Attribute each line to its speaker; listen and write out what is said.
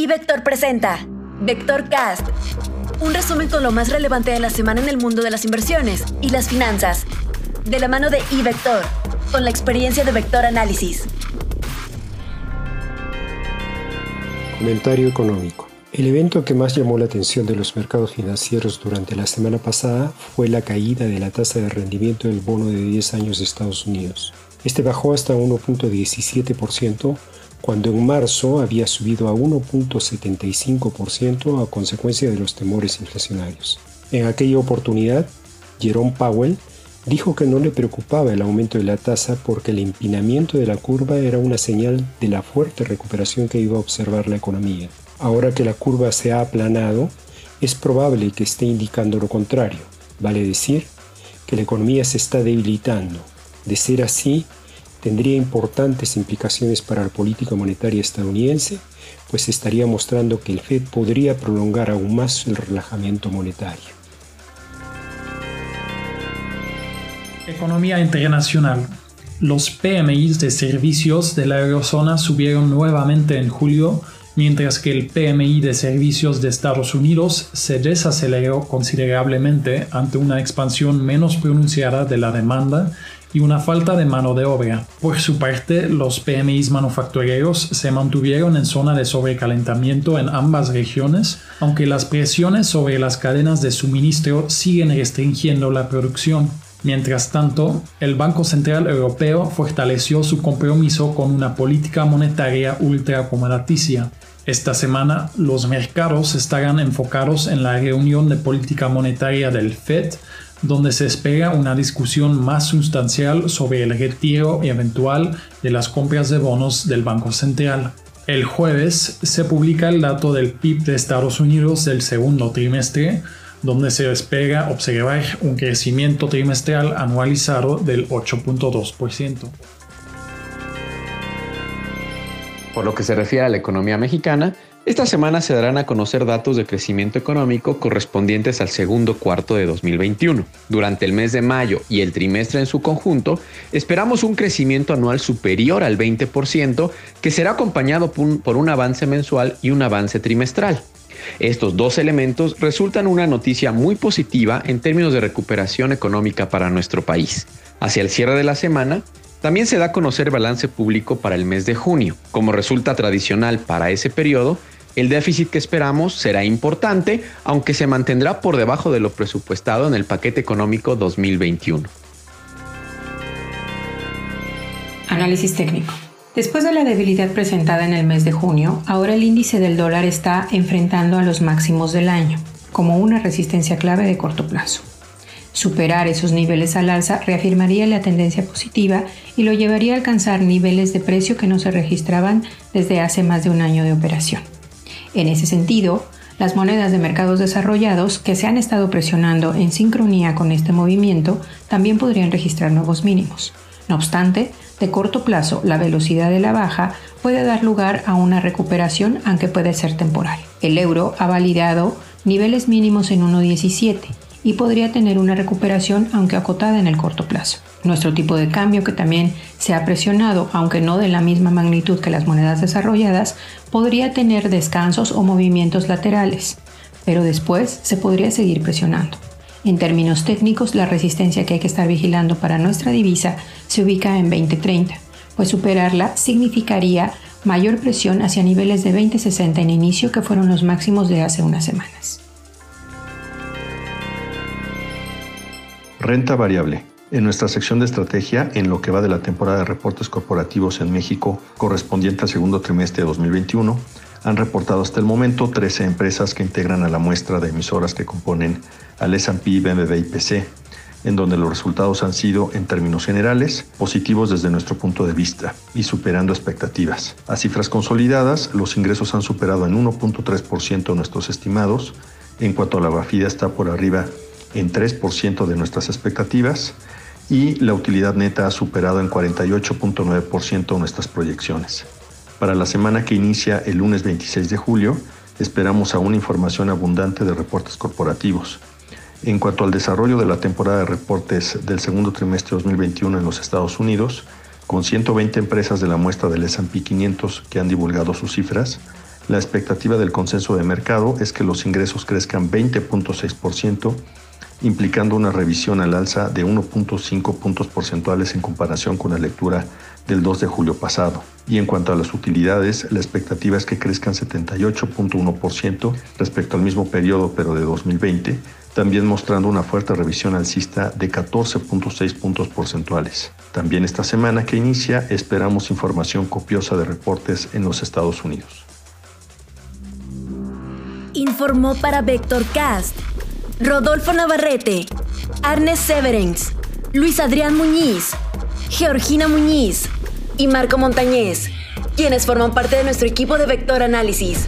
Speaker 1: Y Vector presenta Vector Cast, un resumen con lo más relevante de la semana en el mundo de las inversiones y las finanzas, de la mano de iVector, con la experiencia de Vector Análisis.
Speaker 2: Comentario económico. El evento que más llamó la atención de los mercados financieros durante la semana pasada fue la caída de la tasa de rendimiento del bono de 10 años de Estados Unidos. Este bajó hasta 1.17% cuando en marzo había subido a 1.75% a consecuencia de los temores inflacionarios. En aquella oportunidad, Jerome Powell dijo que no le preocupaba el aumento de la tasa porque el empinamiento de la curva era una señal de la fuerte recuperación que iba a observar la economía. Ahora que la curva se ha aplanado, es probable que esté indicando lo contrario, vale decir que la economía se está debilitando. De ser así, tendría importantes implicaciones para la política monetaria estadounidense, pues estaría mostrando que el Fed podría prolongar aún más el relajamiento monetario.
Speaker 3: Economía internacional. Los PMIs de servicios de la eurozona subieron nuevamente en julio mientras que el PMI de servicios de Estados Unidos se desaceleró considerablemente ante una expansión menos pronunciada de la demanda y una falta de mano de obra. Por su parte, los PMIs manufactureros se mantuvieron en zona de sobrecalentamiento en ambas regiones, aunque las presiones sobre las cadenas de suministro siguen restringiendo la producción. Mientras tanto, el Banco Central Europeo fortaleció su compromiso con una política monetaria ultracomodaticia. Esta semana, los mercados estarán enfocados en la reunión de política monetaria del FED, donde se espera una discusión más sustancial sobre el retiro eventual de las compras de bonos del Banco Central. El jueves se publica el dato del PIB de Estados Unidos del segundo trimestre, donde se espera observar un crecimiento trimestral anualizado del 8.2%.
Speaker 4: Por lo que se refiere a la economía mexicana, esta semana se darán a conocer datos de crecimiento económico correspondientes al segundo cuarto de 2021. Durante el mes de mayo y el trimestre en su conjunto, esperamos un crecimiento anual superior al 20%, que será acompañado por un avance mensual y un avance trimestral. Estos dos elementos resultan una noticia muy positiva en términos de recuperación económica para nuestro país. Hacia el cierre de la semana, también se da a conocer balance público para el mes de junio. Como resulta tradicional para ese periodo, el déficit que esperamos será importante, aunque se mantendrá por debajo de lo presupuestado en el paquete económico 2021.
Speaker 5: Análisis técnico. Después de la debilidad presentada en el mes de junio, ahora el índice del dólar está enfrentando a los máximos del año, como una resistencia clave de corto plazo. Superar esos niveles al alza reafirmaría la tendencia positiva y lo llevaría a alcanzar niveles de precio que no se registraban desde hace más de un año de operación. En ese sentido, las monedas de mercados desarrollados que se han estado presionando en sincronía con este movimiento también podrían registrar nuevos mínimos. No obstante, de corto plazo, la velocidad de la baja puede dar lugar a una recuperación, aunque puede ser temporal. El euro ha validado niveles mínimos en 1.17 y podría tener una recuperación, aunque acotada en el corto plazo. Nuestro tipo de cambio, que también se ha presionado, aunque no de la misma magnitud que las monedas desarrolladas, podría tener descansos o movimientos laterales, pero después se podría seguir presionando. En términos técnicos, la resistencia que hay que estar vigilando para nuestra divisa se ubica en 2030, pues superarla significaría mayor presión hacia niveles de 2060 en inicio que fueron los máximos de hace unas semanas.
Speaker 6: Renta variable. En nuestra sección de estrategia, en lo que va de la temporada de reportes corporativos en México correspondiente al segundo trimestre de 2021, han reportado hasta el momento 13 empresas que integran a la muestra de emisoras que componen al S&P, BMV y PC, en donde los resultados han sido, en términos generales, positivos desde nuestro punto de vista y superando expectativas. A cifras consolidadas, los ingresos han superado en 1.3% nuestros estimados, en cuanto a la BAFIDA está por arriba en 3% de nuestras expectativas y la utilidad neta ha superado en 48.9% nuestras proyecciones. Para la semana que inicia el lunes 26 de julio, esperamos aún información abundante de reportes corporativos. En cuanto al desarrollo de la temporada de reportes del segundo trimestre 2021 en los Estados Unidos, con 120 empresas de la muestra del S&P 500 que han divulgado sus cifras, La expectativa del consenso de mercado es que los ingresos crezcan 20.6%, implicando una revisión al alza de 1.5 puntos porcentuales en comparación con la lectura del 2 de julio pasado. Y en cuanto a las utilidades, la expectativa es que crezcan 78.1% respecto al mismo periodo pero de 2020, también mostrando una fuerte revisión alcista de 14.6 puntos porcentuales. También esta semana que inicia esperamos información copiosa de reportes en los Estados Unidos.
Speaker 1: Informó para Vectorcast Rodolfo Navarrete, Arnes Severens, Luis Adrián Muñiz, Georgina Muñiz y Marco Montañez, quienes forman parte de nuestro equipo de Vector Análisis.